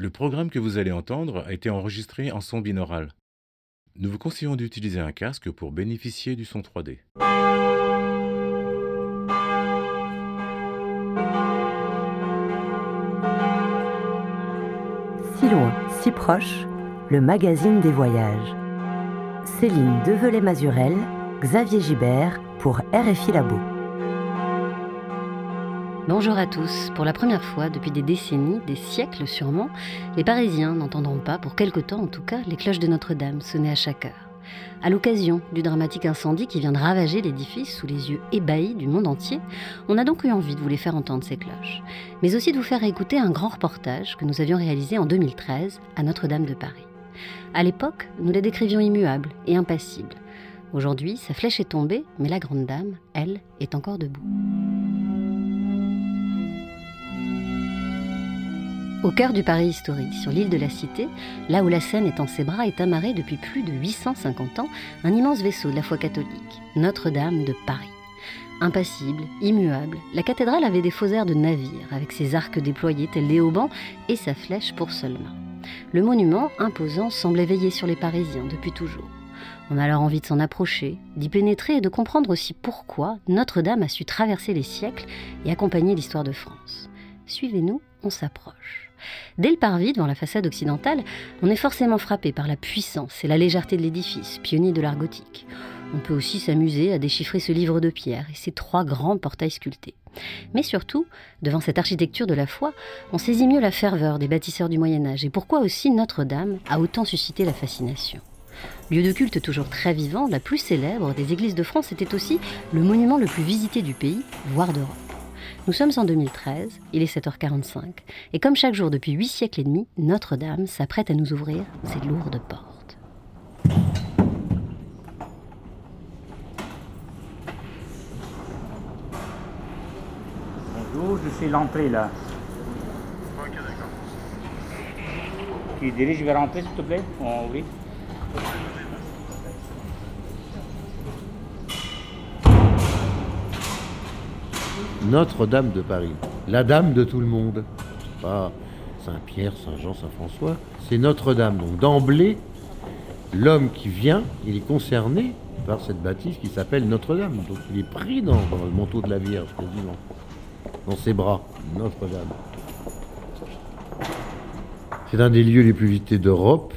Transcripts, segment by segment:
Le programme que vous allez entendre a été enregistré en son binaural. Nous vous conseillons d'utiliser un casque pour bénéficier du son 3D. Si loin, si proche, le magazine des voyages. Céline Develay-Mazurel, Xavier Gibert pour RFI Labo. Bonjour à tous. Pour la première fois depuis des décennies, des siècles sûrement, les Parisiens n'entendront pas, pour quelque temps en tout cas, les cloches de Notre-Dame sonner à chaque heure. À l'occasion du dramatique incendie qui vient de ravager l'édifice sous les yeux ébahis du monde entier, on a donc eu envie de vous les faire entendre ces cloches, mais aussi de vous faire écouter un grand reportage que nous avions réalisé en 2013 à Notre-Dame de Paris. À l'époque, nous les décrivions immuables et impassibles. Aujourd'hui, sa flèche est tombée, mais la grande dame, elle, est encore debout. Au cœur du Paris historique, sur l'île de la Cité, là où la Seine est en ses bras, est amarré depuis plus de 850 ans un immense vaisseau de la foi catholique, Notre-Dame de Paris. Impassible, immuable, la cathédrale avait des faux airs de navire, avec ses arcs déployés tels des haubans et sa flèche pour seule main. Le monument, imposant, semblait veiller sur les Parisiens depuis toujours. On a alors envie de s'en approcher, d'y pénétrer et de comprendre aussi pourquoi Notre-Dame a su traverser les siècles et accompagner l'histoire de France. Suivez-nous, on s'approche. Dès le parvis, devant la façade occidentale, on est forcément frappé par la puissance et la légèreté de l'édifice, pionnier de l'art gothique. On peut aussi s'amuser à déchiffrer ce livre de pierre et ses trois grands portails sculptés. Mais surtout, devant cette architecture de la foi, on saisit mieux la ferveur des bâtisseurs du Moyen Âge et pourquoi aussi Notre-Dame a autant suscité la fascination. Lieu de culte toujours très vivant, la plus célèbre des églises de France était aussi le monument le plus visité du pays, voire d'Europe. Nous sommes en 2013, il est 7h45, et comme chaque jour depuis huit siècles et demi, Notre-Dame s'apprête à nous ouvrir ses lourdes portes. Bonjour, je suis l'entrée là. Ok, d'accord. Tu diriges vers l'entrée s'il te plaît? Oh, Oui. Notre-Dame de Paris, la dame de tout le monde. Pas Saint-Pierre, Saint-Jean, Saint-François, c'est Notre-Dame. Donc d'emblée, l'homme qui vient, il est concerné par cette bâtisse qui s'appelle Notre-Dame. Donc il est pris dans, dans le manteau de la Vierge, quasiment. Dans ses bras, Notre-Dame. C'est un des lieux les plus visités d'Europe.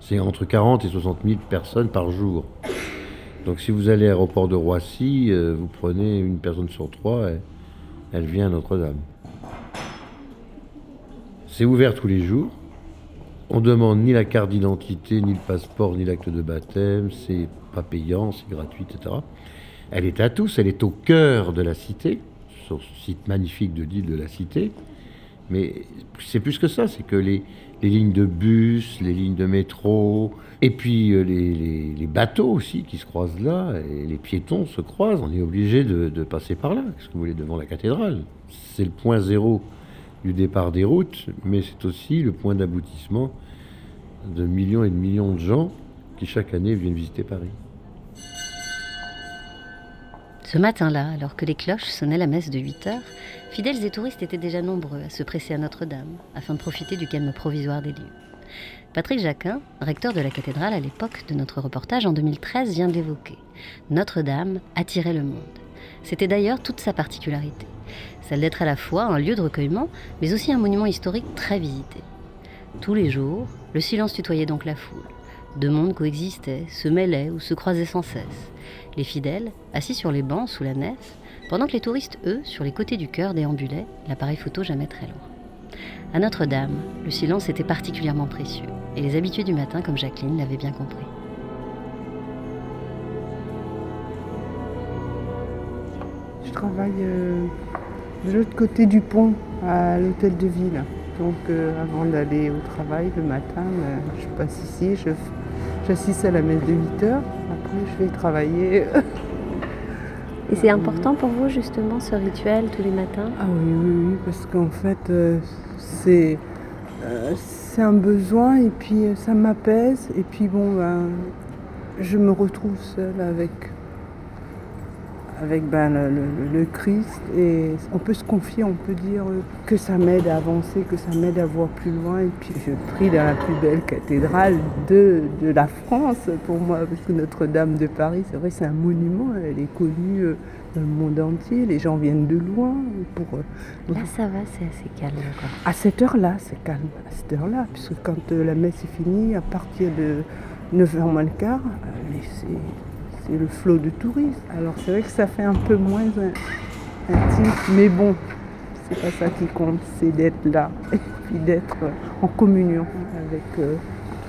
C'est entre 40 et 60 000 personnes par jour. Donc si vous allez à l'aéroport de Roissy, euh, vous prenez une personne sur trois, et elle vient à Notre-Dame. C'est ouvert tous les jours. On demande ni la carte d'identité, ni le passeport, ni l'acte de baptême. C'est pas payant, c'est gratuit, etc. Elle est à tous, elle est au cœur de la cité, sur ce site magnifique de l'île de la Cité. Mais c'est plus que ça, c'est que les, les lignes de bus, les lignes de métro, et puis euh, les, les- bateaux aussi qui se croisent là, et les piétons se croisent. On est obligé de, de passer par là, qu'est-ce que vous voulez, devant la cathédrale. C'est le point zéro du départ des routes, mais c'est aussi le point d'aboutissement de millions et de millions de gens qui chaque année viennent visiter Paris. Ce matin-là, alors que les cloches sonnaient la messe de 8 heures, fidèles et touristes étaient déjà nombreux à se presser à Notre-Dame afin de profiter du calme provisoire des lieux. Patrick Jacquin, recteur de la cathédrale à l'époque de notre reportage en 2013, vient de l'évoquer. Notre-Dame attirait le monde. C'était d'ailleurs toute sa particularité, celle d'être à la fois un lieu de recueillement, mais aussi un monument historique très visité. Tous les jours, le silence tutoyait donc la foule. Deux mondes coexistaient, se mêlaient ou se croisaient sans cesse. Les fidèles, assis sur les bancs sous la nef, pendant que les touristes, eux, sur les côtés du chœur déambulaient, l'appareil photo jamais très loin. À Notre-Dame, le silence était particulièrement précieux, et les habitués du matin, comme Jacqueline, l'avaient bien compris. Je travaille euh, de l'autre côté du pont, à l'hôtel de ville. Donc euh, avant d'aller au travail le matin, euh, je passe ici, j'assiste à la messe de 8 heures. Après, je vais travailler. Et c'est important pour vous justement ce rituel tous les matins? Ah oui, oui, oui, parce qu'en fait, euh, c'est euh, c'est un besoin et puis euh, ça m'apaise. Et puis bon, ben, je me retrouve seule avec, avec ben, le, le- le Christ et on peut se confier, on peut dire euh, que ça m'aide à avancer, que ça m'aide à voir plus loin. Et puis je prie dans la plus belle cathédrale de, de la France pour moi, parce que Notre-Dame de Paris, c'est vrai, c'est un monument, elle est connue euh, dans le monde entier, les gens viennent de loin pour... euh, Là, ça va, c'est assez calme à cette heure-là, c'est calme. À cette heure-là, puisque quand la messe est finie, à partir de 9h moins le quart, c'est, c'est le flot de touristes. Alors c'est vrai que ça fait un peu moins in- intime, mais bon, c'est pas ça qui compte, c'est d'être là et puis d'être euh, en communion avec euh,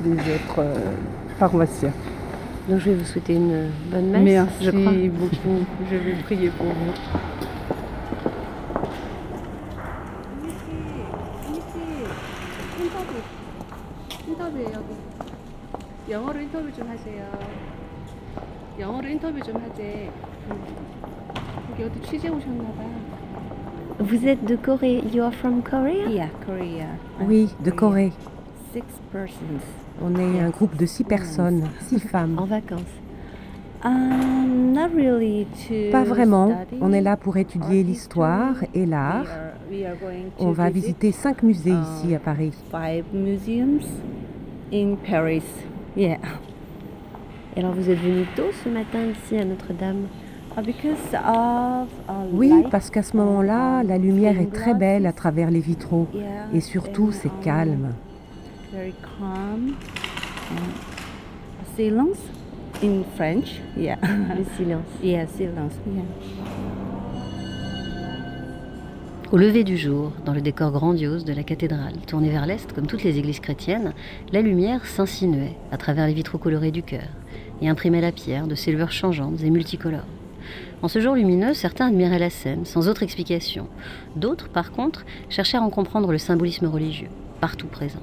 les autres euh, paroissiens. Donc je vais vous souhaiter une bonne messe. Merci je crois. beaucoup, je vais prier pour vous. 인터뷰 인터뷰 여기 영어로 인터뷰 좀 하세요 영어로 인터뷰 좀 하재 음. 여기 어디 취재 오셨나봐 Vous êtes de Corée. You are from Korea? Yeah, Korea Oui, de Corée. Six persons On est un groupe de six personnes, six femmes. En vacances. um, not really to Pas vraiment. study. On est là pour étudier l'histoire et We l'art. are- we are going to On va visit visiter cinq musées um, ici à Paris. five museums in Paris yeah Et alors vous êtes venu tôt ce matin ici à Notre-Dame because of Oui, parce qu'à ce moment-là, la lumière est très belle à travers les vitraux. Et surtout, c'est calme. very calm. Um, silence in French. Yeah. Le silence. yeah, silence. Yeah. Au lever du jour, dans le décor grandiose de la cathédrale, tournée vers l'est comme toutes les églises chrétiennes, la lumière s'insinuait à travers les vitraux colorés du chœur et imprimait la pierre de ses lueurs changeantes et multicolores. En ce jour lumineux, certains admiraient la scène sans autre explication. D'autres, par contre, cherchaient à en comprendre le symbolisme religieux, partout présent.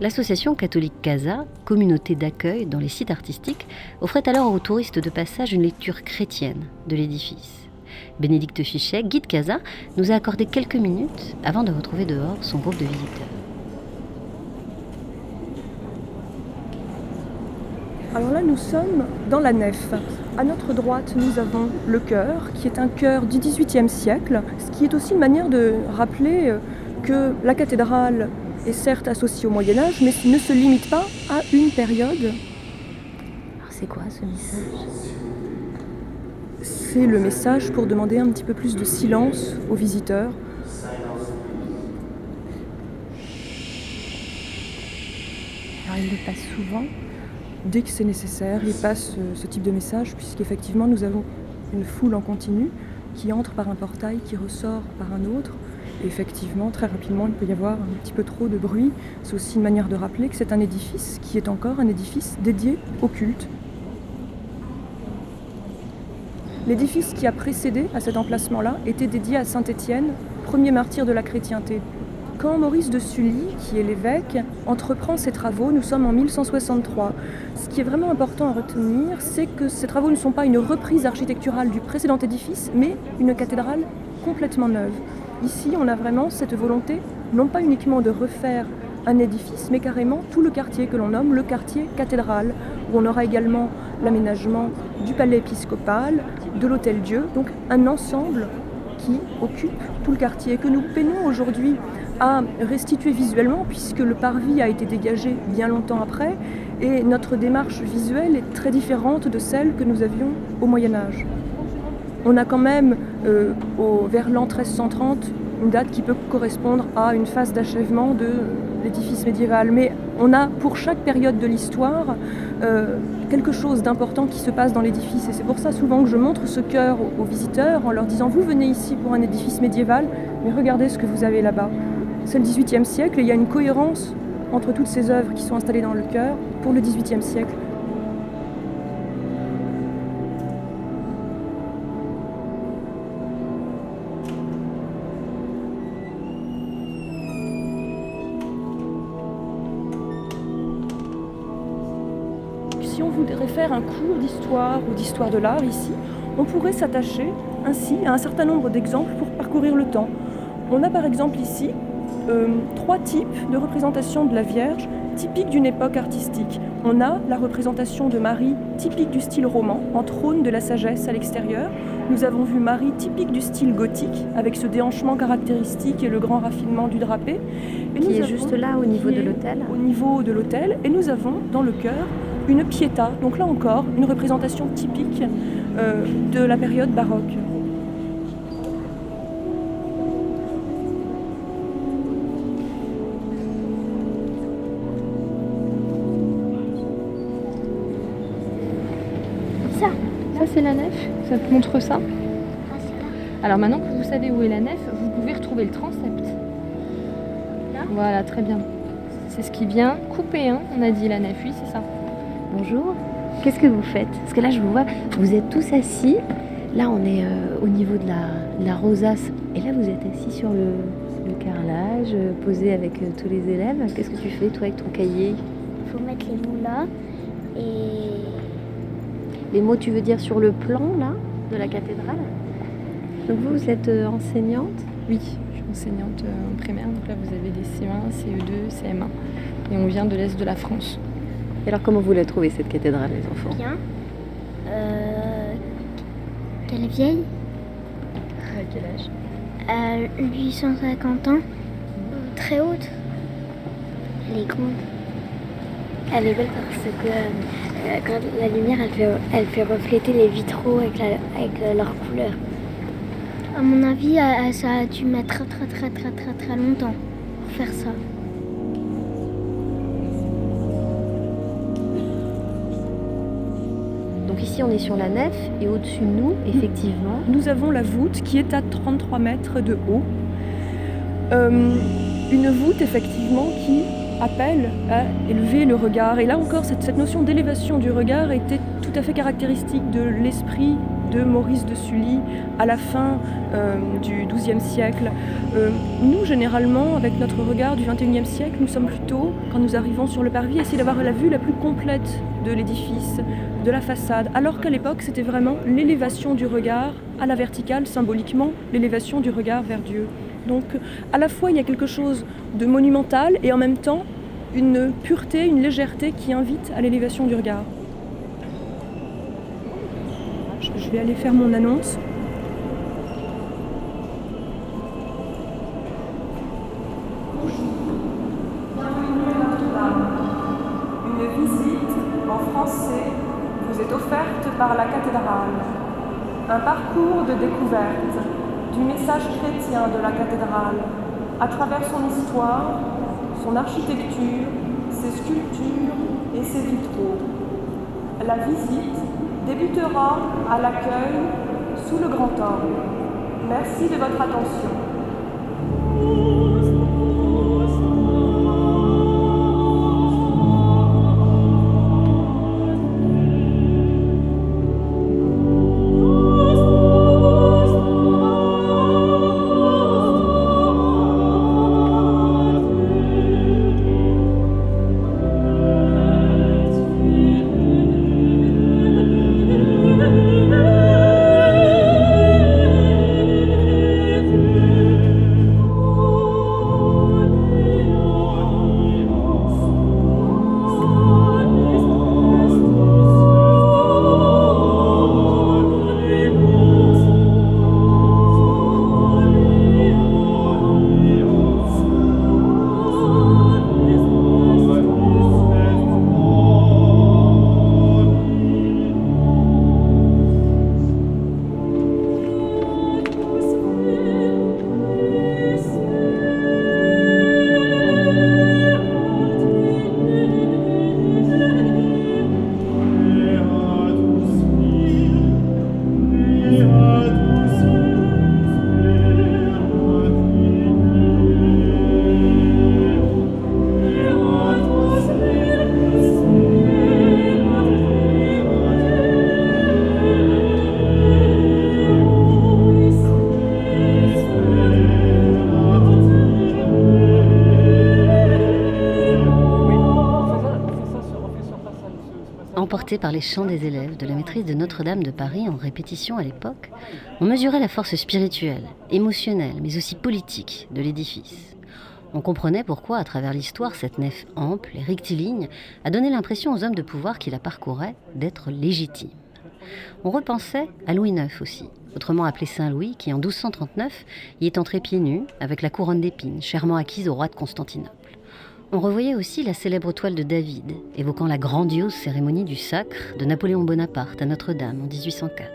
L'association catholique Casa, communauté d'accueil dans les sites artistiques, offrait alors aux touristes de passage une lecture chrétienne de l'édifice. Bénédicte Fichet, guide Casa, nous a accordé quelques minutes avant de retrouver dehors son groupe de visiteurs. Alors là, nous sommes dans la nef. À notre droite, nous avons le chœur, qui est un chœur du XVIIIe siècle, ce qui est aussi une manière de rappeler euh, que la cathédrale est certes associée au Moyen Âge, mais ne se limite pas à une période. Alors c'est quoi ce message? C'est le message pour demander un petit peu plus de silence aux visiteurs. Alors il le passe souvent. Dès que c'est nécessaire, il passe euh, ce type de message, puisqu'effectivement, nous avons une foule en continu qui entre par un portail, qui ressort par un autre. Et effectivement, très rapidement, il peut y avoir un petit peu trop de bruit. C'est aussi une manière de rappeler que c'est un édifice qui est encore un édifice dédié au culte. L'édifice qui a précédé à cet emplacement-là était dédié à Saint Étienne, premier martyr de la chrétienté. Quand Maurice de Sully, qui est l'évêque, entreprend ses travaux, nous sommes en 1163. Ce qui est vraiment important à retenir, c'est que ces travaux ne sont pas une reprise architecturale du précédent édifice, mais une cathédrale complètement neuve. Ici, on a vraiment cette volonté, non pas uniquement de refaire un édifice, mais carrément tout le quartier que l'on nomme le quartier cathédrale, où on aura également l'aménagement du palais épiscopal, de l'hôtel Dieu, donc un ensemble qui occupe tout le quartier que nous peinons aujourd'hui à restituer visuellement puisque le parvis a été dégagé bien longtemps après et notre démarche visuelle est très différente de celle que nous avions au Moyen Âge. On a quand même euh, vers l'an 1330 une date qui peut correspondre à une phase d'achèvement de l'édifice médiéval, mais on a pour chaque période de l'histoire euh, quelque chose d'important qui se passe dans l'édifice et c'est pour ça souvent que je montre ce cœur aux visiteurs en leur disant vous venez ici pour un édifice médiéval, mais regardez ce que vous avez là-bas. C'est le XVIIIe siècle et il y a une cohérence entre toutes ces œuvres qui sont installées dans le chœur pour le XVIIIe siècle. Si on voudrait faire un cours d'histoire ou d'histoire de l'art ici, on pourrait s'attacher ainsi à un certain nombre d'exemples pour parcourir le temps. On a par exemple ici euh, trois types de représentation de la Vierge typiques d'une époque artistique. On a la représentation de Marie typique du style roman, en trône de la sagesse à l'extérieur. Nous avons vu Marie typique du style gothique, avec ce déhanchement caractéristique et le grand raffinement du drapé. Et Qui nous est avons- juste là, au niveau de l'autel. Au niveau de l'autel. Et nous avons dans le chœur une pietà, donc là encore, une représentation typique euh, de la période baroque. La nef. Ça te montre ça? Alors maintenant que vous savez où est la nef, vous pouvez retrouver le transept. Voilà, très bien. C'est ce qui vient couper, hein, on a dit la nef, oui, c'est ça. Bonjour. Qu'est-ce que vous faites? Parce que là, je vous vois, vous êtes tous assis. Là, on est euh, au niveau de la, de la rosace. Et là, vous êtes assis sur le, le carrelage, euh, posé avec euh, tous les élèves. Qu'est-ce que tu fais, toi, avec ton cahier? Il faut mettre les mots là. Et Les mots, tu veux dire sur le plan, là, de la cathédrale Donc, vous, vous êtes euh, enseignante Oui, je suis enseignante euh, en primaire, donc là vous avez des CE1, CE2, CM1. Et on vient de l'Est de la France. Et alors, comment vous la trouvez, cette cathédrale, les enfants? Bien. Euh, qu'elle est vieille? À quel âge? À 850 ans. Euh, Très haute. Elle est grande. Elle est belle parce que euh, quand la lumière elle fait, elle fait refléter les vitraux avec, la, avec euh, leur couleur. À mon avis, euh, ça a dû mettre très très très très très très longtemps pour faire ça. Donc, ici, on est sur la nef. Et au-dessus de nous, effectivement, Nous avons la voûte qui est à 33 mètres de haut. Euh, une voûte effectivement qui appelle à élever le regard. Et là encore, cette, notion d'élévation du regard était tout à fait caractéristique de l'esprit de Maurice de Sully à la fin euh, du XIIe siècle. Euh, nous, généralement, avec notre regard du XXIe siècle, nous sommes plutôt, quand nous arrivons sur le parvis, essayer d'avoir la vue la plus complète de l'édifice, de la façade, alors qu'à l'époque, c'était vraiment l'élévation du regard à la verticale, symboliquement, l'élévation du regard vers Dieu. Donc, à la fois, il y a quelque chose de monumental et en même temps, une pureté, une légèreté qui invite à l'élévation du regard. Je vais aller faire mon annonce. Une visite en français vous est offerte par la cathédrale. Un parcours de découverte du message chrétien de la cathédrale à travers son histoire, son architecture, ses sculptures et ses vitraux. La visite débutera à l'accueil sous le grand orgue. Merci de votre attention. Par les chants des élèves de la maîtrise de Notre-Dame de Paris en répétition à l'époque, on mesurait la force spirituelle, émotionnelle, mais aussi politique de l'édifice. On comprenait pourquoi, à travers l'histoire, cette nef ample et rectiligne a donné l'impression aux hommes de pouvoir qui la parcouraient d'être légitime. On repensait à Louis IX aussi, autrement appelé Saint-Louis, qui en 1239 y est entré pieds nus avec la couronne d'épines, chèrement acquise au roi de Constantinople. On revoyait aussi la célèbre toile de David, évoquant la grandiose cérémonie du sacre de Napoléon Bonaparte à Notre-Dame en 1804.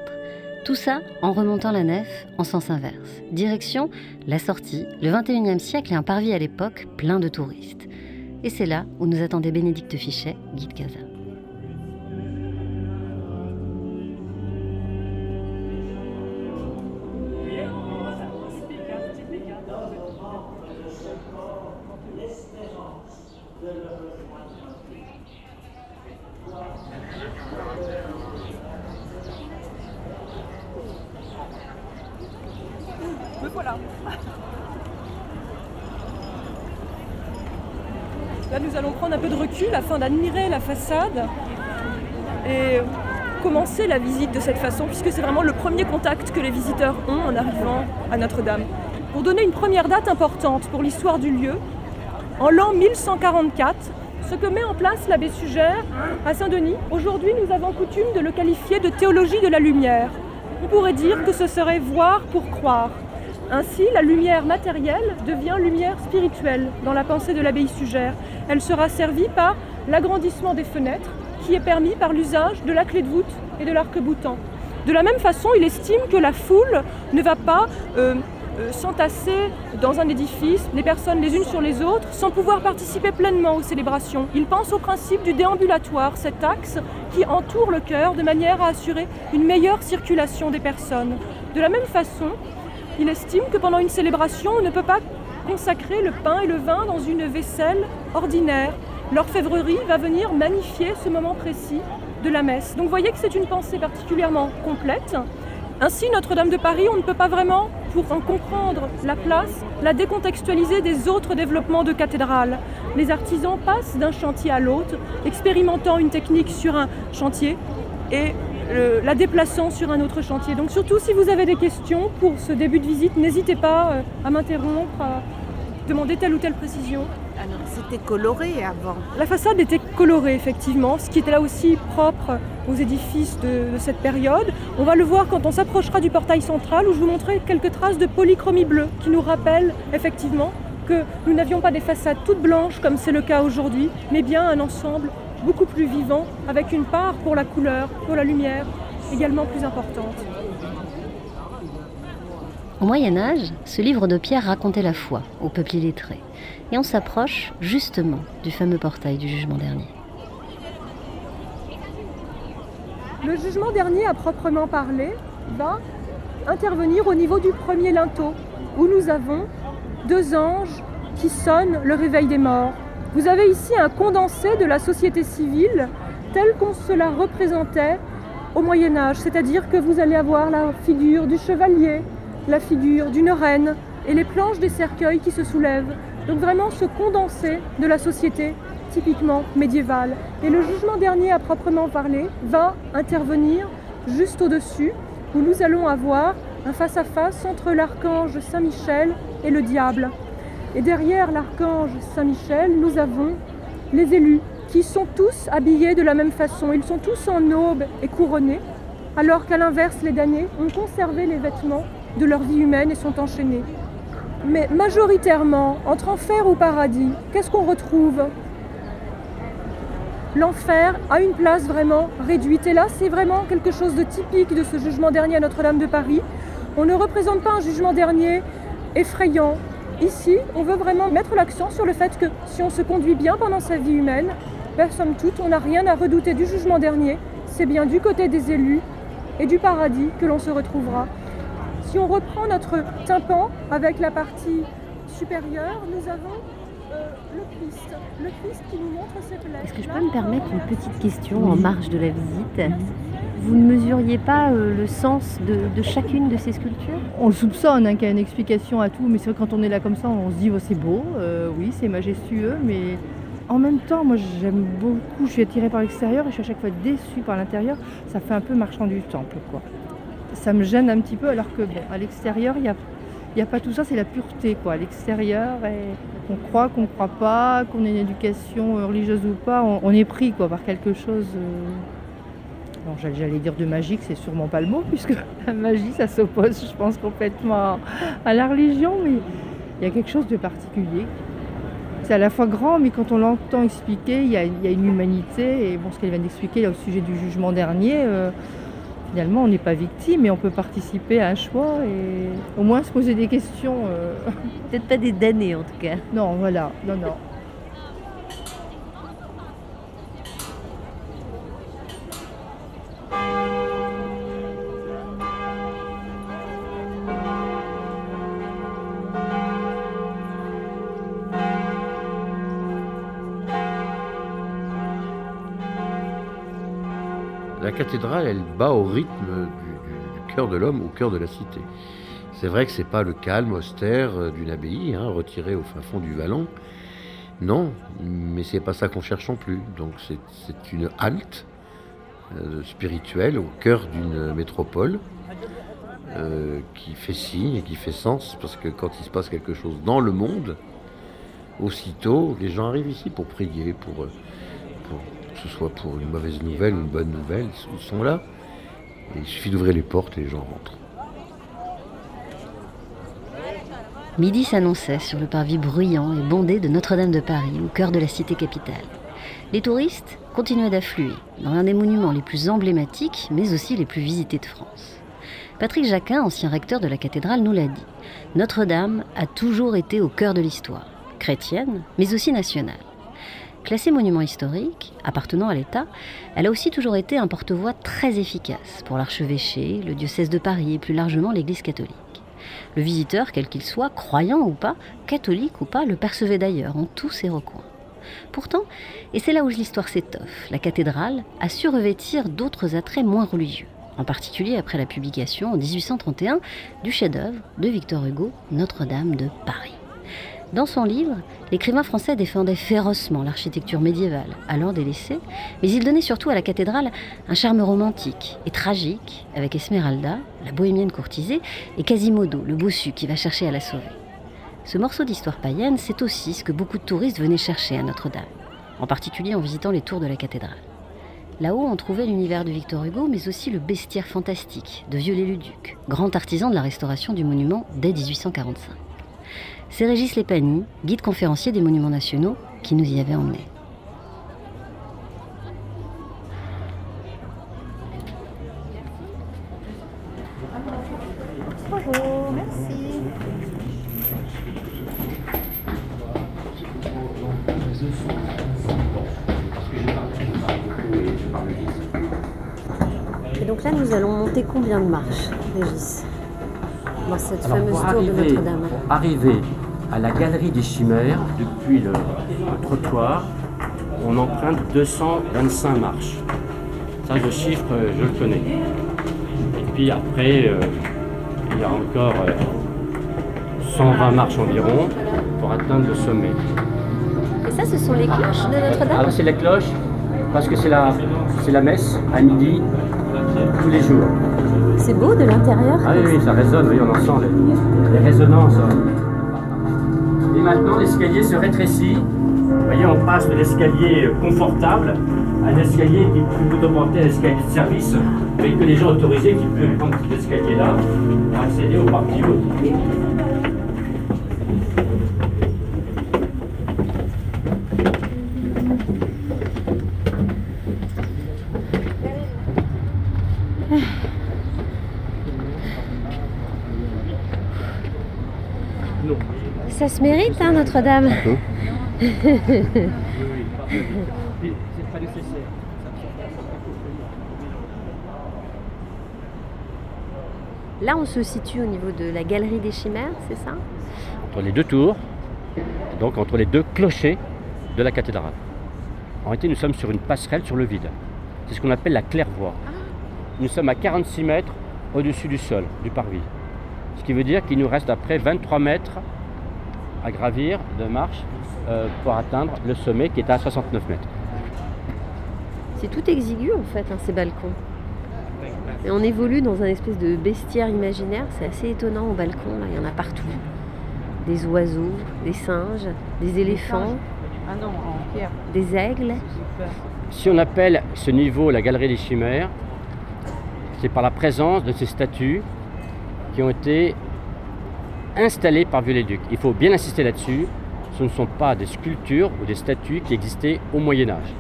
Tout ça en remontant la nef en sens inverse. Direction la sortie, le 21e siècle et un parvis à l'époque plein de touristes. Et c'est là où nous attendait Bénédicte Fichet, guide Casa. Et commencer la visite de cette façon, puisque c'est vraiment le premier contact que les visiteurs ont en arrivant à Notre-Dame. Pour donner une première date importante pour l'histoire du lieu, en l'an 1144, ce que met en place l'abbé Sugère à Saint-Denis, aujourd'hui nous avons coutume de le qualifier de théologie de la lumière. On pourrait dire que ce serait voir pour croire. Ainsi, la lumière matérielle devient lumière spirituelle dans la pensée de l'abbaye Sugère. Elle sera servie par l'agrandissement des fenêtres qui est permis par l'usage de la clé de voûte et de l'arc-boutant. De la même façon, il estime que la foule ne va pas euh, euh, s'entasser dans un édifice, les personnes les unes sur les autres, sans pouvoir participer pleinement aux célébrations. Il pense au principe du déambulatoire, cet axe qui entoure le cœur de manière à assurer une meilleure circulation des personnes. De la même façon, il estime que pendant une célébration, on ne peut pas consacrer le pain et le vin dans une vaisselle ordinaire. L'orfèvrerie va venir magnifier ce moment précis de la messe. Donc vous voyez que c'est une pensée particulièrement complète. Ainsi, Notre-Dame de Paris, on ne peut pas vraiment, pour en comprendre la place, la décontextualiser des autres développements de cathédrales. Les artisans passent d'un chantier à l'autre, expérimentant une technique sur un chantier et euh, la déplaçant sur un autre chantier. Donc surtout si vous avez des questions pour ce début de visite, n'hésitez pas euh, à m'interrompre, à demander telle ou telle précision. Alors, c'était coloré avant. La façade était colorée effectivement, ce qui était là aussi propre aux édifices de, de cette période. On va le voir quand on s'approchera du portail central où je vous montrerai quelques traces de polychromie bleue qui nous rappellent effectivement que nous n'avions pas des façades toutes blanches comme c'est le cas aujourd'hui, mais bien un ensemble beaucoup plus vivant, avec une part pour la couleur, pour la lumière, également plus importante. Au Moyen Âge, ce livre de pierre racontait la foi au peuple illettré. Et on s'approche justement du fameux portail du jugement dernier. Le jugement dernier, à proprement parler, va intervenir au niveau du premier linteau, où nous avons deux anges qui sonnent le réveil des morts. Vous avez ici un condensé de la société civile tel qu'on se la représentait au Moyen Âge, c'est-à-dire que vous allez avoir la figure du chevalier, la figure d'une reine et les planches des cercueils qui se soulèvent. Donc vraiment ce condensé de la société typiquement médiévale. Et le jugement dernier à proprement parler va intervenir juste au-dessus, où nous allons avoir un face-à-face entre l'archange Saint-Michel et le diable. Et derrière l'archange Saint-Michel, nous avons les élus, qui sont tous habillés de la même façon. Ils sont tous en aube et couronnés, alors qu'à l'inverse, les damnés ont conservé les vêtements de leur vie humaine et sont enchaînés. Mais majoritairement, entre enfer ou paradis, qu'est-ce qu'on retrouve? L'enfer a une place vraiment réduite. Et là, c'est vraiment quelque chose de typique de ce jugement dernier à Notre-Dame de Paris. On ne représente pas un jugement dernier effrayant. Ici, on veut vraiment mettre l'accent sur le fait que si on se conduit bien pendant sa vie humaine, ben, somme toute, on n'a rien à redouter du jugement dernier. C'est bien du côté des élus et du paradis que l'on se retrouvera. Si on reprend notre tympan avec la partie supérieure, nous avons euh, le Christ. Le Christ qui nous montre ses plaies. Est-ce que je peux me permettre une petite question en marge de la visite Vous ne mesuriez pas euh, le sens de, de chacune de ces sculptures? On le soupçonne hein, qu'il y a une explication à tout, mais c'est vrai que quand on est là comme ça, on se dit oh, c'est beau, euh, oui, c'est majestueux, mais en même temps, moi j'aime beaucoup, je suis attirée par l'extérieur et je suis à chaque fois déçue par l'intérieur. Ça fait un peu marchand du temple, quoi. Ça me gêne un petit peu, alors que bon, à l'extérieur, il n'y a, a pas tout ça, c'est la pureté, quoi. À l'extérieur, qu'on croit, qu'on ne croit pas, qu'on ait une éducation euh, religieuse ou pas, on, on est pris, quoi, par quelque chose. euh, non, j'allais j'allais dire de magique, c'est sûrement pas le mot, puisque la magie, ça s'oppose, je pense, complètement à la religion, mais il y a quelque chose de particulier. C'est à la fois grand, mais quand on l'entend expliquer, il y, a, une humanité. Et bon, ce qu'elle vient d'expliquer au sujet du jugement dernier, euh, finalement, on n'est pas victime, mais on peut participer à un choix et au moins se poser des questions. euh. Peut-être pas des damnés en tout cas. Non, voilà, non, non. La elle bat au rythme du, cœur de l'homme, au cœur de la cité. C'est vrai que c'est pas le calme austère euh, d'une abbaye, hein, retirée au fin fond du vallon. Non, mais c'est pas ça qu'on cherche non plus. Donc c'est une halte euh, spirituelle au cœur d'une métropole euh, qui fait signe et qui fait sens, parce que quand il se passe quelque chose dans le monde, aussitôt les gens arrivent ici pour prier, pour, ce soit pour une mauvaise nouvelle ou une bonne nouvelle, ils sont là. Il suffit d'ouvrir les portes et les gens rentrent. Midi s'annonçait sur le parvis bruyant et bondé de Notre-Dame de Paris, au cœur de la cité capitale. Les touristes continuaient d'affluer dans l'un des monuments les plus emblématiques, mais aussi les plus visités de France. Patrick Jacquin, ancien recteur de la cathédrale, nous l'a dit. Notre-Dame a toujours été au cœur de l'histoire, chrétienne, mais aussi nationale. Classée monument historique, appartenant à l'État, elle a aussi toujours été un porte-voix très efficace pour l'archevêché, le diocèse de Paris et plus largement l'Église catholique. Le visiteur, quel qu'il soit, croyant ou pas, catholique ou pas, le percevait d'ailleurs en tous ses recoins. Pourtant, et c'est là où l'histoire s'étoffe, la cathédrale a su revêtir d'autres attraits moins religieux, en particulier après la publication en 1831 du chef-d'œuvre de Victor Hugo, Notre-Dame de Paris. Dans son livre, l'écrivain français défendait férocement l'architecture médiévale, alors délaissée, mais il donnait surtout à la cathédrale un charme romantique et tragique, avec Esmeralda, la bohémienne courtisée, et Quasimodo, le bossu qui va chercher à la sauver. Ce morceau d'histoire païenne, c'est aussi ce que beaucoup de touristes venaient chercher à Notre-Dame, en particulier en visitant les tours de la cathédrale. Là-haut, on trouvait l'univers de Victor Hugo, mais aussi le bestiaire fantastique de Viollet-le-Duc, grand artisan de la restauration du monument dès 1845. C'est Régis Lépani, guide conférencier des monuments nationaux, qui nous y avait emmenés. Bonjour, merci. Et donc là, nous allons monter combien de marches, Régis Dans cette Alors, fameuse tour de Notre-Dame? pour arriver à la galerie des chimères, depuis le, le trottoir, on emprunte 225 marches. Ça, le chiffre, euh, je le connais. Et puis après, euh, il y a encore euh, 120 marches environ pour atteindre le sommet. Et ça, ce sont les cloches de Notre-Dame Alors c'est la cloche, parce que c'est la, c'est la messe à midi, tous les jours. C'est beau de l'intérieur Ah oui, oui, ça résonne, oui, on en sent les, les résonances. hein. Maintenant, l'escalier se rétrécit. Vous voyez, on passe de l'escalier confortable à l'escalier qui peut augmenter à l'escalier de service, mais que les gens autorisés qui peuvent prendre cet escalier-là pour accéder au parti Ça se mérite, hein, Notre-Dame C'est pas nécessaire. Là, on se situe au niveau de la galerie des chimères, c'est ça? Entre les deux tours, donc entre les deux clochers de la cathédrale. En réalité, nous sommes sur une passerelle sur le vide. C'est ce qu'on appelle la claire-voie. Nous sommes à 46 mètres au-dessus du sol, du parvis. Ce qui veut dire qu'il nous reste après 23 mètres à gravir de marche euh, pour atteindre le sommet qui est à 69 mètres. C'est tout exigu, en fait, hein, ces balcons. Et on évolue dans un espèce de bestiaire imaginaire. C'est assez étonnant au balcon, là. Il y en a partout. Des oiseaux, des singes, des éléphants, Ah non, en pierre. des aigles. Si on appelle ce niveau la galerie des chimères, c'est par la présence de ces statues qui ont été installées par Viollet-le-Duc. Il faut bien insister là-dessus, ce ne sont pas des sculptures ou des statues qui existaient au Moyen Âge.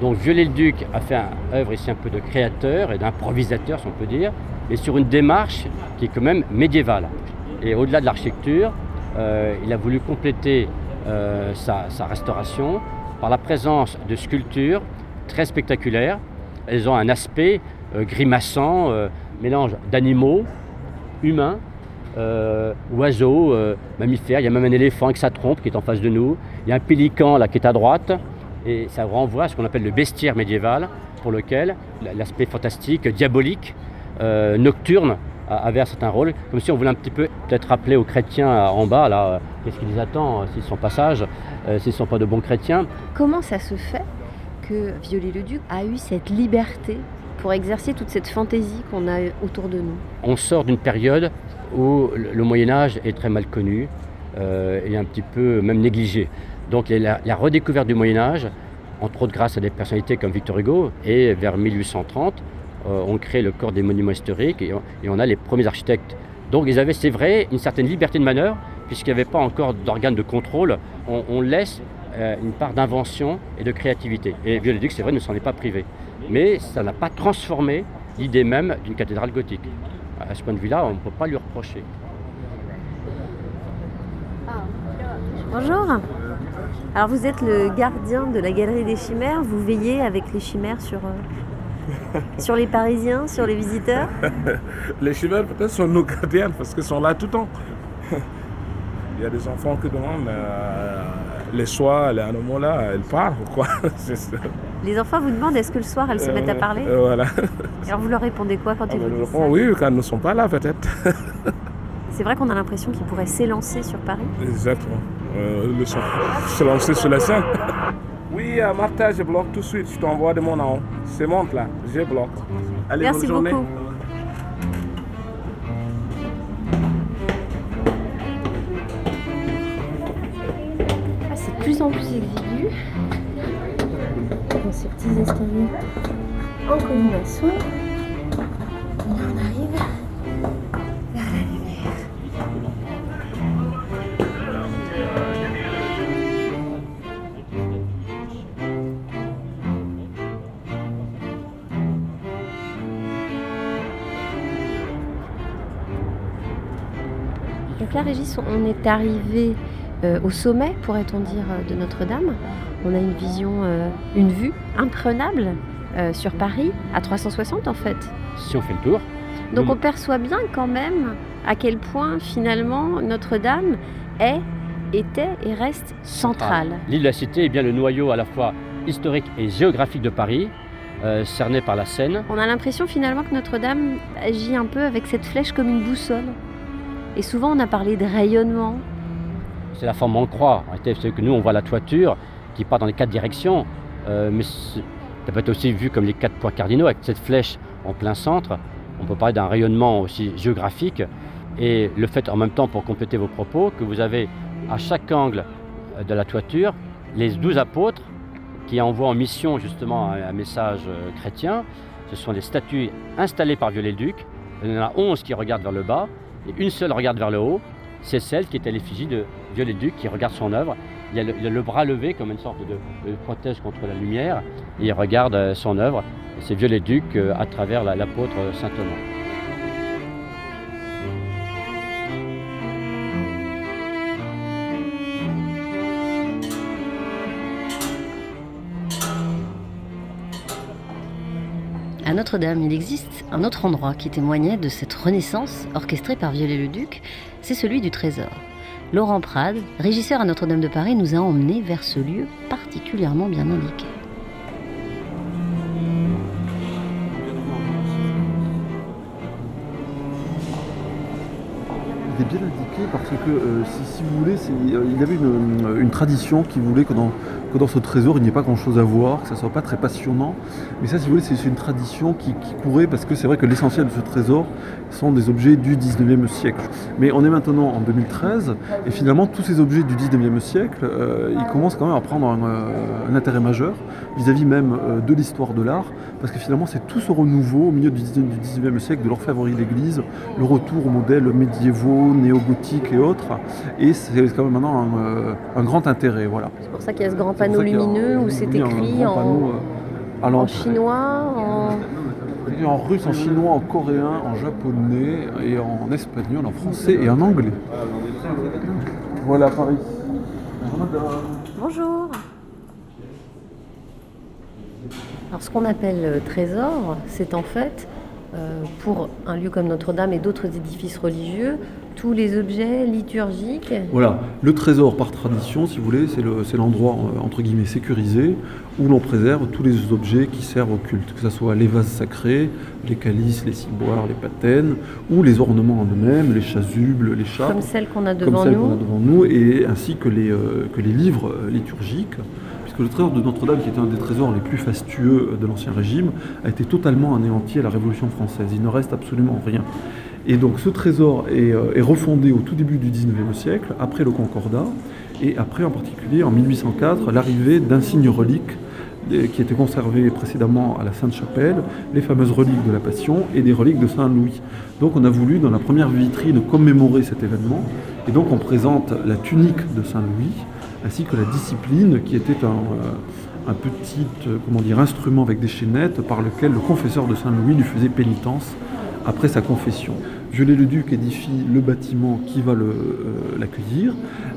Donc Viollet-le-Duc a fait un œuvre ici un peu de créateur et d'improvisateur, si on peut dire, et sur une démarche qui est quand même médiévale. Et au-delà de l'architecture, euh, il a voulu compléter euh, sa, restauration par la présence de sculptures très spectaculaires. Elles ont un aspect euh, grimaçant, mélange d'animaux, humains, euh, oiseaux, euh, mammifères. Il y a même un éléphant avec sa trompe qui est en face de nous. Il y a un pélican là qui est à droite. Et ça renvoie à ce qu'on appelle le bestiaire médiéval, pour lequel l'aspect fantastique, diabolique, euh, nocturne a- avait un certain rôle. Comme si on voulait un petit peu peut-être rappeler aux chrétiens en bas, là, qu'est-ce qui les attend s'ils sont passage, euh, s'ils ne sont pas de bons chrétiens. Comment ça se fait que Viollet-le-Duc a eu cette liberté pour exercer toute cette fantaisie qu'on a autour de nous? On sort d'une période où le Moyen Âge est très mal connu euh, et un petit peu même négligé. Donc la, redécouverte du Moyen Âge, entre autres grâce à des personnalités comme Victor Hugo, et vers 1830, euh, on crée le corps des monuments historiques et on, a les premiers architectes. Donc ils avaient, c'est vrai, une certaine liberté de manœuvre, puisqu'il n'y avait pas encore d'organes de contrôle. On, laisse euh, une part d'invention et de créativité. Et Viollet-le-Duc, c'est vrai, ne s'en est pas privé. Mais ça n'a pas transformé l'idée même d'une cathédrale gothique. À ce point de vue-là, on ne peut pas lui reprocher. Bonjour. Alors vous êtes le gardien de la galerie des chimères, vous veillez avec les chimères sur, euh, sur les Parisiens, sur les visiteurs Les chimères peut-être sont nos gardiennes parce qu'ils sont là tout le temps. Il y a des enfants qui demandent euh, les soirs, les animaux là, ils parlent ou quoi ça. Les enfants vous demandent est-ce que le soir elles se Euh, mettent à parler euh, Voilà. Et Alors vous leur répondez quoi quand Ah, ils ben, vous nous disent ça oui, quand ils ne sont pas là peut-être. C'est vrai qu'on a l'impression qu'ils pourraient s'élancer sur Paris Exactement. Euh, le. Se lancer sur la scène. Oui, euh, Martha, je bloque tout de suite. Je t'envoie de mon nom. C'est monte là. Je bloque. Allez, Merci bonne journée. beaucoup. En plus exigu. Dans ces petits escaliers en colimaçon. Et on arrive vers la lumière. Donc là, Régis, on est arrivé euh, au sommet, pourrait-on dire, euh, de Notre-Dame. On a une vision, euh, une vue imprenable euh, sur Paris, à 360 en fait. Si on fait le tour, Donc on perçoit bien quand même à quel point finalement Notre-Dame est, était et reste centrale. L'île de la Cité est bien le noyau à la fois historique et géographique de Paris, euh, cerné par la Seine. On a l'impression finalement que Notre-Dame agit un peu avec cette flèche comme une boussole. Et souvent on a parlé de rayonnement. C'est la forme en croix. En réalité, c'est que nous, on voit la toiture qui part dans les quatre directions, euh, mais ça peut être aussi vu comme les quatre points cardinaux avec cette flèche en plein centre. On peut parler d'un rayonnement aussi géographique. Et le fait en même temps, pour compléter vos propos, que vous avez à chaque angle euh, de la toiture les douze apôtres qui envoient en mission justement un, message euh, chrétien. Ce sont les statues installées par Viollet-le-Duc. Il y en a 11 qui regardent vers le bas et une seule regarde vers le haut. C'est celle qui est à l'effigie de Viollet-le-Duc qui regarde son œuvre. Il a, le, bras levé comme une sorte de, de prothèse contre la lumière il regarde euh, son œuvre. C'est Viollet-le-Duc euh, à travers la- l'apôtre Saint Thomas. À Notre-Dame, il existe un autre endroit qui témoignait de cette renaissance orchestrée par Viollet-le-Duc, c'est celui du Trésor. Laurent Prade, régisseur à Notre-Dame de Paris, nous a emmenés vers ce lieu particulièrement bien indiqué. Est bien indiqué parce que, euh, si, vous voulez, euh, il y avait une, une tradition qui voulait que dans que dans ce trésor, il n'y ait pas grand-chose à voir, que ça soit pas très passionnant. Mais ça, si vous voulez, c'est une tradition qui, courait parce que c'est vrai que l'essentiel de ce trésor sont des objets du 19e siècle. Mais on est maintenant en 2013 et finalement, tous ces objets du 19e siècle, euh, ils commencent quand même à prendre un, euh, intérêt majeur vis-à-vis même euh, de l'histoire de l'art parce que finalement, c'est tout ce renouveau au milieu du 19e siècle de l'orfèvrerie d'église, le retour aux modèles médiévaux, néo-gothiques et autres. Et c'est quand même maintenant un, euh, un grand intérêt. Voilà. C'est pour ça qu'il y a ce grand panneau lumineux où c'est un écrit en, panneau, euh, en chinois, en... En russe, en chinois, en coréen, en japonais et en espagnol, en français et en anglais. Voilà Paris. Bonjour. Alors ce qu'on appelle euh, trésor, c'est en fait, euh, pour un lieu comme Notre-Dame et d'autres édifices religieux, tous les objets liturgiques. Voilà, le trésor par tradition, si vous voulez, c'est le- c'est l'endroit euh, entre guillemets sécurisé où l'on préserve tous les objets qui servent au culte, que ce soit les vases sacrés, les calices, les ciboires, les patènes, ou les ornements en eux-mêmes, les chasubles, les chapes. Comme celles qu'on a comme devant celles nous. qu'on a devant nous, et ainsi que les, euh, que les livres euh, liturgiques, puisque le trésor de Notre-Dame, qui était un des trésors les plus fastueux euh, de l'Ancien Régime, a été totalement anéanti à la Révolution française. Il ne reste absolument rien. Et donc ce trésor est, euh, refondé au tout début du 19e siècle, après le Concordat, et après en particulier en 1804, l'arrivée d'insignes reliques euh, qui étaient conservées précédemment à la Sainte-Chapelle, les fameuses reliques de la Passion et des reliques de Saint-Louis. Donc on a voulu dans la première vitrine commémorer cet événement, et donc on présente la tunique de Saint-Louis, ainsi que la discipline qui était un, euh, petit euh, comment instrument avec des chaînettes par lequel le confesseur de Saint-Louis lui faisait pénitence après sa confession. Viollet-le-Duc édifie le bâtiment qui va euh, l'accueillir.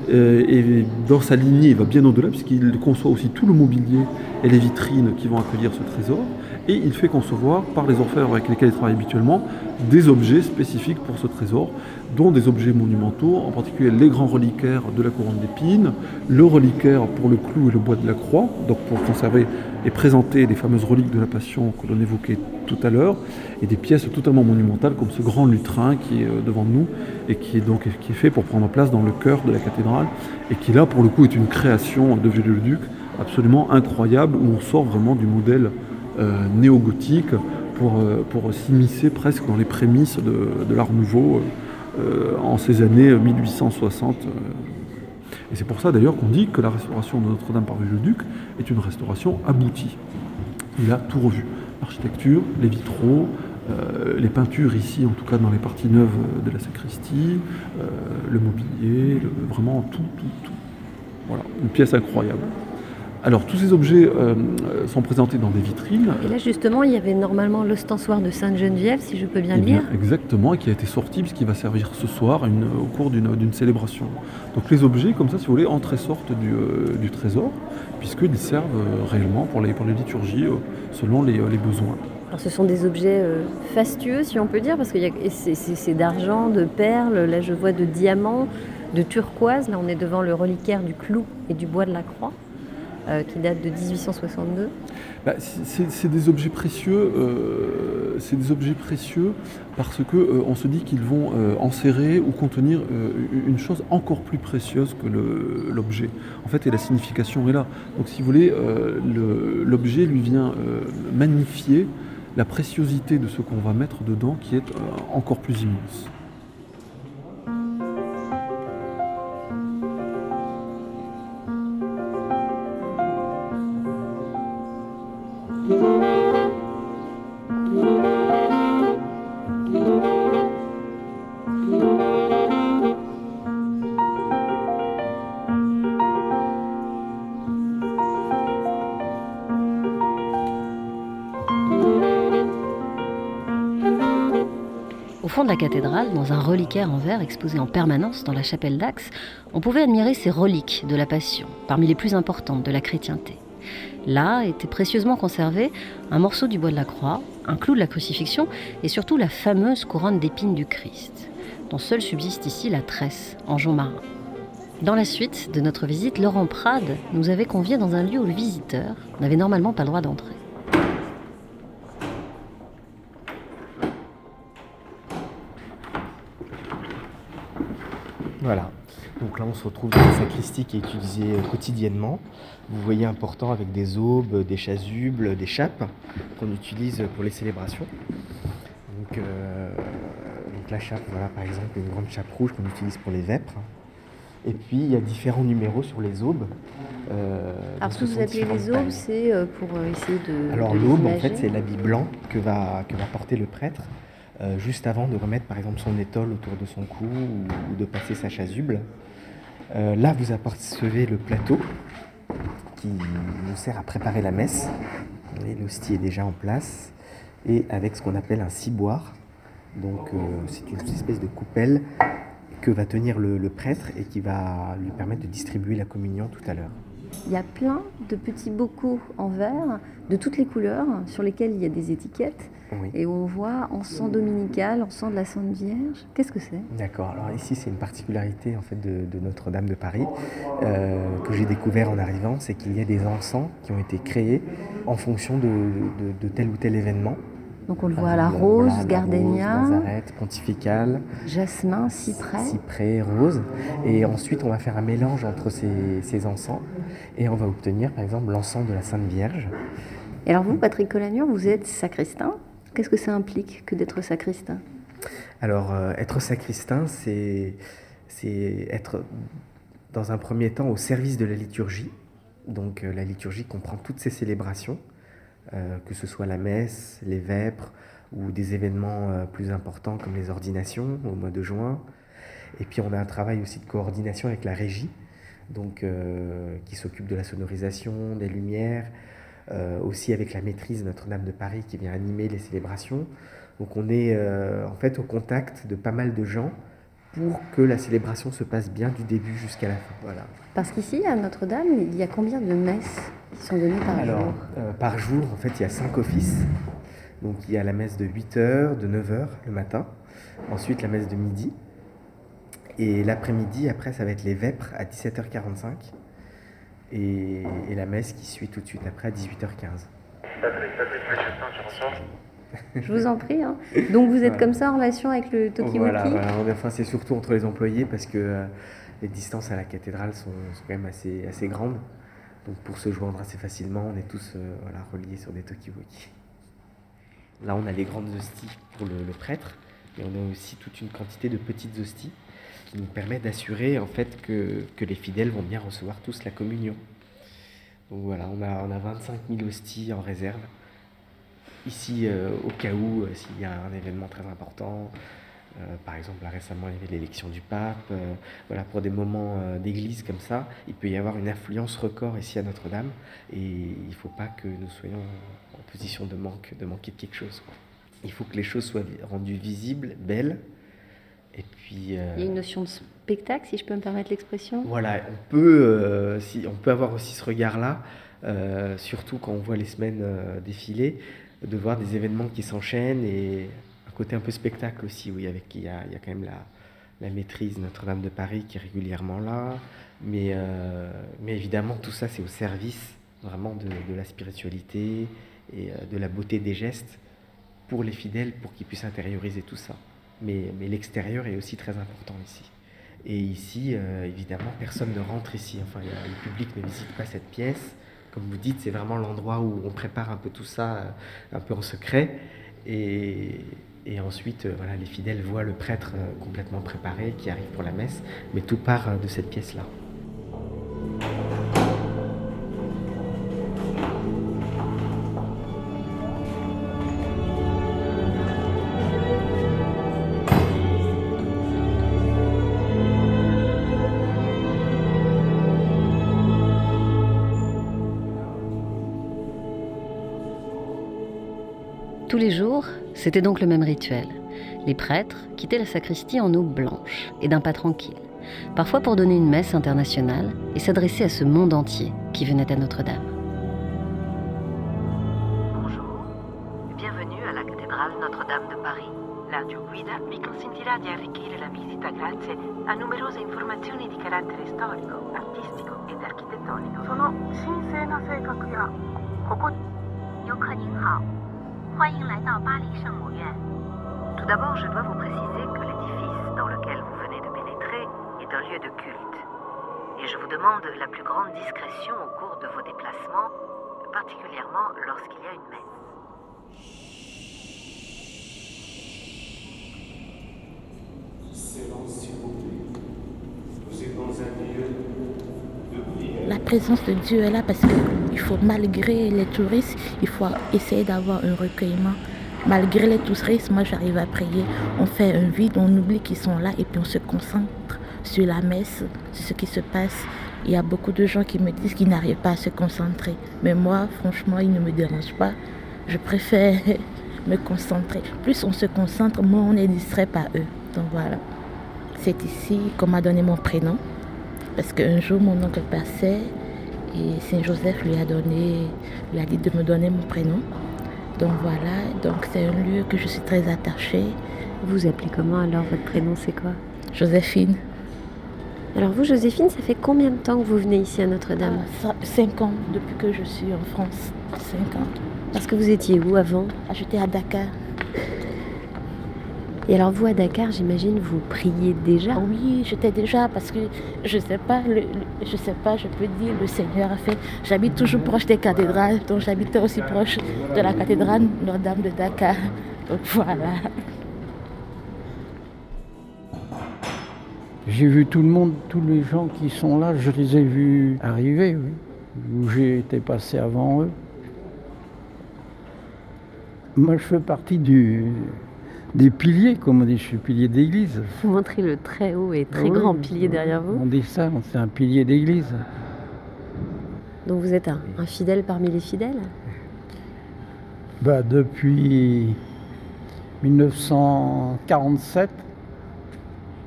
Et dans sa lignée, il va bien au-delà, puisqu'il conçoit aussi tout le mobilier et les vitrines qui vont accueillir ce trésor. Et il fait concevoir, par les orfèvres avec lesquels il travaille habituellement, des objets spécifiques pour ce trésor, dont des objets monumentaux, en particulier les grands reliquaires de la couronne d'épines, le reliquaire pour le clou et le bois de la croix, donc pour conserver et présenter les fameuses reliques de la Passion que l'on évoquait tout à l'heure, et des pièces totalement monumentales comme ce grand lutrin qui est euh, devant nous et qui est donc fait pour prendre place dans le cœur de la cathédrale et qui là pour le coup est une création de Viollet-le-Duc absolument incroyable où on sort vraiment du modèle euh, néo-gothique pour, euh, s'immiscer presque dans les prémices de, de l'art nouveau euh, en ces années 1860. euh. Et c'est pour ça d'ailleurs qu'on dit que la restauration de Notre-Dame par Viollet-le-Duc est une restauration aboutie. Il a tout revu. L'architecture, les vitraux, euh, les peintures ici, en tout cas dans les parties neuves de la sacristie, euh, le mobilier, vraiment tout, tout, tout. Voilà, une pièce incroyable. Alors tous ces objets euh, euh, sont présentés dans des vitrines. Et là justement, il y avait normalement l'ostensoir de Sainte-Geneviève, si je peux bien Eh bien, lire. exactement, et qui a été sorti puisqu'il va servir ce soir une- au cours d'une célébration. Donc les objets, comme ça, si vous voulez, entrent et sortent du, euh, du trésor, puisqu'ils servent euh, réellement pour les, pour les liturgies euh, selon les, euh, les besoins. Alors ce sont des objets euh, fastueux, si on peut dire, parce que et c'est d'argent, de perles, là je vois de diamants, de turquoise. Là on est devant le reliquaire du clou et du bois de la croix, euh, qui date de 1862. Bah, c'est- des objets précieux, euh, des objets précieux parce que euh, on se dit qu'ils vont enserrer ou contenir une chose encore plus précieuse que l'objet. En fait, et la signification est là. Donc, si vous voulez, le- l'objet lui vient magnifier la préciosité de ce qu'on va mettre dedans, qui est encore plus immense. La cathédrale, dans un reliquaire en verre exposé en permanence dans la chapelle d'Axe, on pouvait admirer ces reliques de la Passion, parmi les plus importantes de la chrétienté. Là était précieusement conservé un morceau du bois de la croix, un clou de la crucifixion et surtout la fameuse couronne d'épines du Christ, dont seule subsiste ici la tresse en jonc marin. Dans la suite de notre visite, Laurent Prade nous avait conviés dans un lieu où le visiteur n'avait normalement pas le droit d'entrer. Voilà. Donc Donc là, on se retrouve dans la sacristie qui est utilisée euh, quotidiennement. Vous voyez important avec des aubes, des chasubles, des chapes qu'on utilise pour les célébrations. Donc, euh, donc la chape, voilà, par exemple, une grande chape rouge qu'on utilise pour les vêpres. Et puis il y a différents numéros sur les aubes. Euh, Alors ce que vous appelez les aubes, c'est euh, pour euh, essayer de. alors l'aube, en fait, c'est l'habit blanc que va, que va porter le prêtre euh, juste avant de remettre, par exemple, son étole autour de son cou ou, ou de passer sa chasuble. Euh, là, vous apercevez le plateau qui nous sert à préparer la messe. L'hostie est déjà en place et avec ce qu'on appelle un ciboire. Euh, c'est une espèce de coupelle que va tenir le, le prêtre et qui va lui permettre de distribuer la communion tout à l'heure. Il y a plein de petits bocaux en verre de toutes les couleurs sur lesquels il y a des étiquettes Oui. et on voit encens dominical, encens de la Sainte Vierge. Qu'est-ce que c'est? D'accord. Alors ici, c'est une particularité en fait de, de Notre-Dame de Paris euh, que j'ai découvert en arrivant, c'est qu'il y a des encens qui ont été créés en fonction de, de- de tel ou tel événement. Donc on le voit à la exemple, rose, voilà, la gardénia, Nazareth, pontificale, jasmin, cyprès. cyprès, rose. Et ensuite, on va faire un mélange entre ces, ces encens et on va obtenir, par exemple, l'encens de la Sainte Vierge. Et alors vous, Patrick Colagnon, vous êtes sacristain. Qu'est-ce que ça implique que d'être sacristain? Alors, euh, être sacristain, c'est être dans un premier temps au service de la liturgie. Donc, euh, la liturgie comprend toutes ces célébrations, euh, que ce soit la messe, les vêpres ou des événements plus importants comme les ordinations au mois de juin. Et puis, on a un travail aussi de coordination avec la régie, donc, qui s'occupe de la sonorisation, des lumières, aussi avec la maîtrise Notre-Dame de Paris qui vient animer les célébrations. Donc on est euh, en fait au contact de pas mal de gens pour que la célébration se passe bien du début jusqu'à la fin. Voilà. Parce qu'ici, à Notre-Dame, il y a combien de messes qui sont données par Alors, jour? euh, par jour, en fait, il y a cinq offices. Donc il y a la messe de 8h, de 9h le matin, ensuite la messe de midi, et l'après-midi, après, ça va être les vêpres à 17h45, et, et la messe qui suit tout de suite après à 18h15. Je vous en prie. hein. Donc vous êtes Voilà. comme ça en relation avec le Tokiwoki Voilà, voilà. Enfin, c'est surtout entre les employés parce que euh, les distances à la cathédrale sont, sont quand même assez, assez grandes. Donc pour se joindre assez facilement, on est tous euh, voilà, reliés sur des Tokiwoki. Là, on a les grandes hosties pour le, le prêtre, et on a aussi toute une quantité de petites hosties qui nous permet d'assurer en fait que, que les fidèles vont bien recevoir tous la communion. Donc voilà, on a, on a 25 000 hosties en réserve. Ici, euh, au cas où, euh, s'il y a un événement très important, euh, par exemple, récemment, il y avait l'élection du pape. voilà, pour des moments d'église comme ça, il peut y avoir une affluence record ici à Notre-Dame, et il ne faut pas que nous soyons en position de manque, de manquer de quelque chose. Il faut que les choses soient rendues visibles, belles, et puis. euh, Il y a une notion de spectacle, si je peux me permettre l'expression. voilà, on peut, euh, si, on peut avoir aussi ce regard-là, euh, surtout quand on voit les semaines défiler, de voir des événements qui s'enchaînent et un côté un peu spectacle aussi, oui, avec il y a, il y a quand même la, la maîtrise Notre-Dame de Paris qui est régulièrement là, mais, mais évidemment tout ça c'est au service vraiment de, de la spiritualité et de la beauté des gestes pour les fidèles, pour qu'ils puissent intérioriser tout ça. Mais, mais l'extérieur est aussi très important ici. Et ici, euh, évidemment, personne ne rentre ici. Enfin, le public ne visite pas cette pièce. Comme vous dites, c'est vraiment l'endroit où on prépare un peu tout ça, euh, un peu en secret. Et, et ensuite, euh, voilà, les fidèles voient le prêtre complètement préparé qui arrive pour la messe. Mais tout part de cette pièce-là. C'était donc le même rituel. Les prêtres quittaient la sacristie en eau blanche et d'un pas tranquille, parfois pour donner une messe internationale et s'adresser à ce monde entier qui venait à Notre-Dame. Bonjour, bienvenue à la cathédrale Notre-Dame de Paris. La guida vi consentirà di arricchire la visita grazie a numerose informazioni di carattere storico, artistico ed architettonico. Sono Shinsei Yokanin Hao. 欢迎来到巴黎圣母院。 Tout d'abord, je dois vous préciser que l'édifice dans lequel vous venez de pénétrer est un lieu de culte. et je vous demande la plus grande discrétion au cours de vos déplacements, particulièrement lorsqu'il y a une messe. La présence de Dieu est là parce qu'il faut, malgré les touristes, il faut essayer d'avoir un recueillement. Malgré les touristes, moi j'arrive à prier. On fait un vide, on oublie qu'ils sont là et puis on se concentre sur la messe, sur ce qui se passe. Il y a beaucoup de gens qui me disent qu'ils n'arrivent pas à se concentrer. Mais moi, franchement, ils ne me dérangent pas. Je préfère me concentrer. Plus on se concentre, moins on est distrait par eux. Donc voilà. C'est ici qu'on m'a donné mon prénom. Parce qu'un jour, mon oncle passait et Saint-Joseph lui a donné, lui a dit de me donner mon prénom. Donc voilà, donc c'est un lieu que je suis très attachée. Vous vous appelez comment alors Votre prénom c'est quoi? Joséphine. Alors vous, Joséphine, ça fait combien de temps que vous venez ici à Notre-Dame? Ah, Cinq ans depuis que je suis en France. Cinq ans. Parce que vous étiez où avant? Ah, J'étais à Dakar. Et alors vous à Dakar, j'imagine, vous priez déjà Oui, j'étais déjà parce que je sais pas, le, le- je sais pas, je peux dire le Seigneur a fait. J'habite toujours proche des cathédrales, donc j'habitais aussi proche de la cathédrale Notre-Dame de Dakar. Donc voilà. J'ai vu tout le monde, tous les gens qui sont là, je les ai vus arriver, oui. Où J'ai été passé avant eux. Moi, je fais partie du, des piliers, comme on dit, je suis pilier d'église. Vous montrez le très haut et très Oui, grand pilier derrière vous. On dit ça, c'est un pilier d'église. Donc vous êtes un, un fidèle parmi les fidèles? Bah, depuis 1947,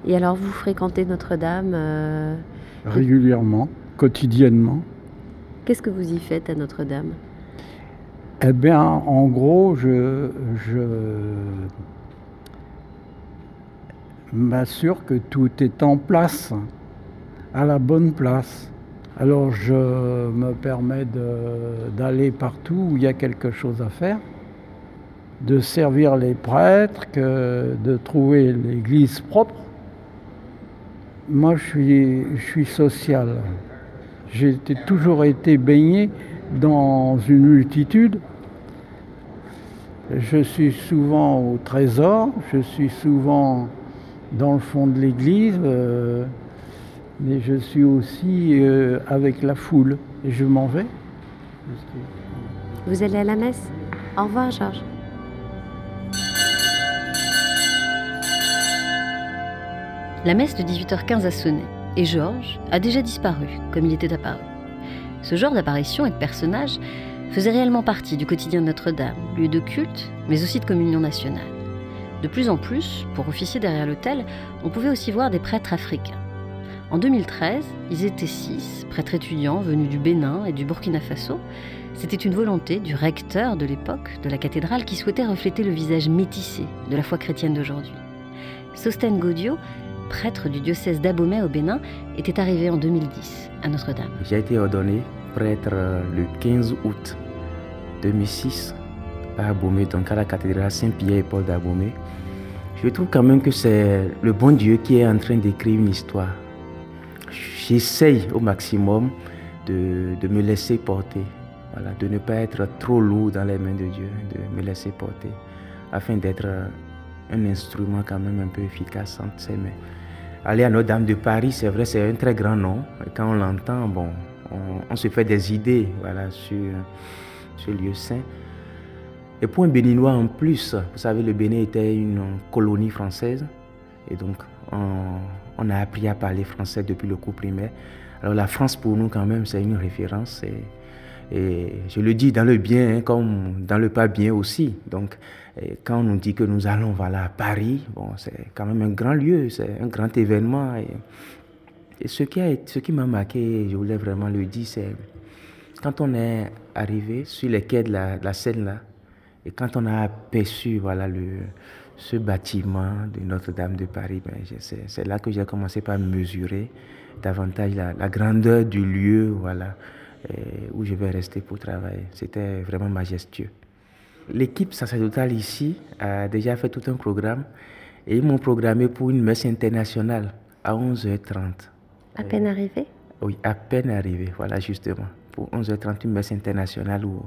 Et alors vous fréquentez Notre-Dame euh, régulièrement, quotidiennement. Qu'est-ce que vous y faites à Notre-Dame? Eh bien, en gros, je, je m'assure que tout est en place, à la bonne place. Alors, je me permets d'aller partout où il y a quelque chose à faire, de servir les prêtres, de trouver l'église propre. Moi, je suis, social. J'ai toujours été baigné dans une multitude. Je suis souvent au trésor, je suis souvent dans le fond de l'église, euh, mais je suis aussi euh, avec la foule. Et je m'en vais. Vous allez à la messe? Au revoir, Georges. La messe de 18h15 a sonné et Georges a déjà disparu comme il était apparu. Ce genre d'apparition et de personnage faisait réellement partie du quotidien de Notre-Dame, lieu de culte, mais aussi de communion nationale. De plus en plus, pour officier derrière l'autel, on pouvait aussi voir des prêtres africains. En 2013, ils étaient six, prêtres étudiants venus du Bénin et du Burkina Faso. C'était une volonté du recteur de l'époque de la cathédrale qui souhaitait refléter le visage métissé de la foi chrétienne d'aujourd'hui. Sosten Godio, prêtre du diocèse d'Abomey au Bénin, était arrivé en 2010 à Notre-Dame. J'ai été ordonné prêtre euh, le 15 août 2006 à Abomey, donc à la cathédrale Saint-Pierre et Paul d'Abomey. Je trouve quand même que c'est le bon Dieu qui est en train d'écrire une histoire. J'essaye au maximum de, de me laisser porter, voilà, de ne pas être trop lourd dans les mains de Dieu, de me laisser porter, afin d'être un instrument quand même un peu efficace entre ses mains. Aller à Notre-Dame de Paris, c'est vrai, c'est un très grand nom. Quand on l'entend, bon, on, on se fait des idées voilà, sur ce lieu saint. Et pour un Béninois en plus, vous savez, le Bénin était une colonie française. Et donc, on, a appris à parler français depuis le cours primaire. Alors la France, pour nous, quand même, c'est une référence. Et, je le dis dans le bien hein, comme dans le pas bien aussi. Donc, quand on nous dit que nous allons voilà, à Paris, bon, c'est quand même un grand lieu, c'est un grand événement. Et, ce qui qui m'a marqué, je voulais vraiment le dire, c'est quand on est arrivé sur les quais de la, de la Seine là, et quand on a aperçu voilà, le, ce bâtiment de Notre-Dame de Paris, ben, c'est là que j'ai commencé par mesurer davantage la, la grandeur du lieu voilà, où je vais rester pour travailler. C'était vraiment majestueux. L'équipe sacerdotale ici a déjà fait tout un programme et ils m'ont programmé pour une messe internationale à 11h30. À peine arrivé Oui, à peine arrivé, voilà justement. Pour 11h30, une messe internationale où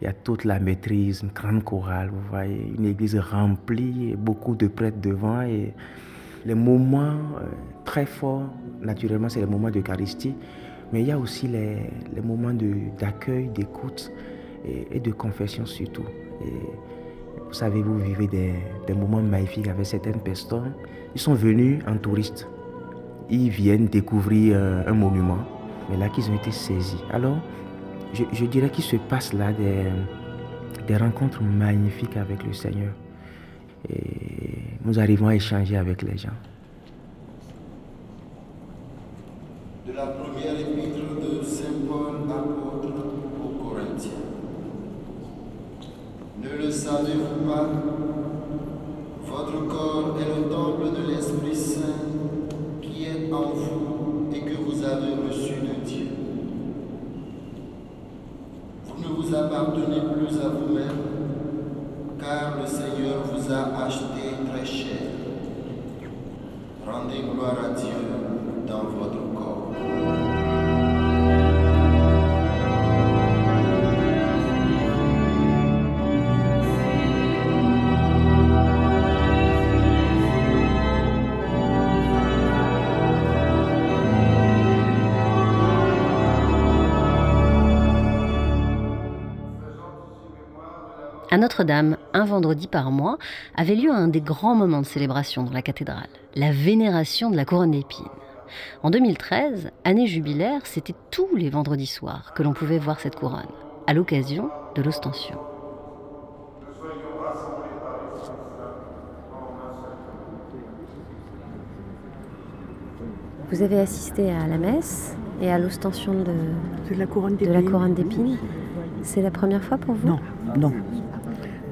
il y a toute la maîtrise, une grande chorale, vous voyez, une église remplie, beaucoup de prêtres devant et les moments euh, très forts, naturellement, c'est les moments d'Eucharistie, mais il y a aussi les, les moments d'accueil, d'écoute et, de confession surtout. Et vous savez, vous vivez des, des moments magnifiques avec certaines personnes. Ils sont venus en touriste. Ils viennent découvrir euh, un monument, mais là qu'ils ont été saisis. Alors, je, dirais qu'il se passe là des, des rencontres magnifiques avec le Seigneur. Et nous arrivons à échanger avec les gens. De la première épître de Saint Paul apôtre aux Corinthiens. Ne le savez-vous pas? Votre corps est le temple de l'Esprit Saint qui est en vous et que vous avez reçu de Dieu. Vous ne vous appartenez plus à vous-même car le Seigneur vous a acheté très cher. Rendez gloire à Dieu dans votre corps. Notre-Dame, un vendredi par mois, avait lieu un des grands moments de célébration dans la cathédrale, la vénération de la couronne d'épines. En 2013, année jubilaire, c'était tous les vendredis soirs que l'on pouvait voir cette couronne, à l'occasion de l'ostension. Vous avez assisté à la messe et à l'ostension de, la couronne d'épines. C'est la première fois pour vous? Non, non,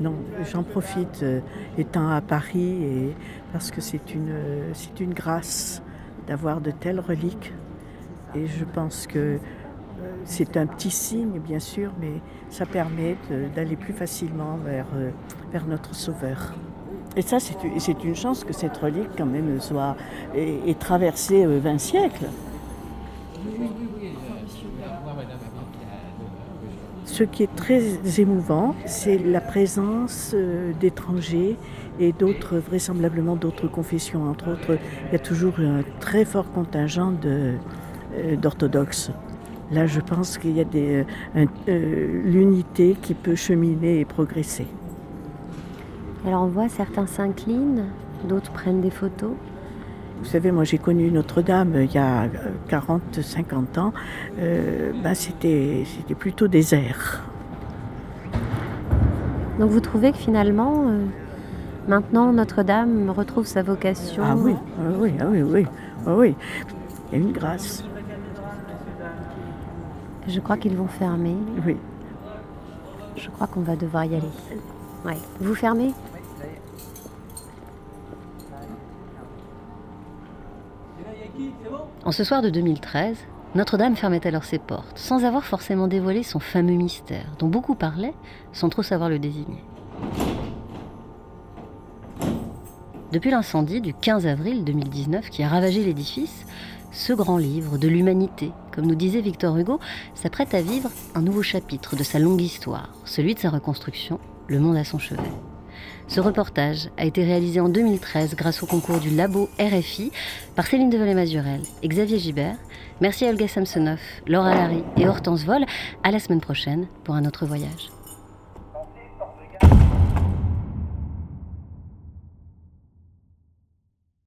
non, j'en profite euh, étant à Paris et parce que c'est une, c'est une grâce d'avoir de telles reliques. Et je pense que euh, c'est un petit signe, bien sûr, mais ça permet d'aller plus facilement vers, euh, vers notre Sauveur. Et ça, c'est une chance que cette relique, quand même, soit ait, traversé 20 siècles. Ce qui est très émouvant, c'est la présence euh, d'étrangers et d'autres, vraisemblablement d'autres confessions. Entre autres, il y a toujours un très fort contingent euh, d'orthodoxes. Là, je pense qu'il y a euh, l'unité qui peut cheminer et progresser. Alors on voit certains s'inclinent, d'autres prennent des photos. Vous savez, moi j'ai connu Notre-Dame il y a 40-50 ans. Euh, ben, c'était, plutôt désert. Donc vous trouvez que finalement, euh, maintenant Notre-Dame retrouve sa vocation Ah oui, ah oui, ah oui, oui, ah oui. Il y a une grâce. Je crois qu'ils vont fermer. Oui. Je crois qu'on va devoir y aller. Ouais. Vous fermez? En ce soir de 2013, Notre-Dame fermait alors ses portes, sans avoir forcément dévoilé son fameux mystère, dont beaucoup parlaient, sans trop savoir le désigner. Depuis l'incendie du 15 avril 2019 qui a ravagé l'édifice, ce grand livre de l'humanité, comme nous disait Victor Hugo, s'apprête à vivre un nouveau chapitre de sa longue histoire, celui de sa reconstruction, Le monde à son chevet. Ce reportage a été réalisé en 2013 grâce au concours du Labo RFI par Céline Develay-Mazurel et Xavier Gibert. Merci à Olga Samsonov, Laura Larry et Hortense Vol. À la semaine prochaine pour un autre voyage.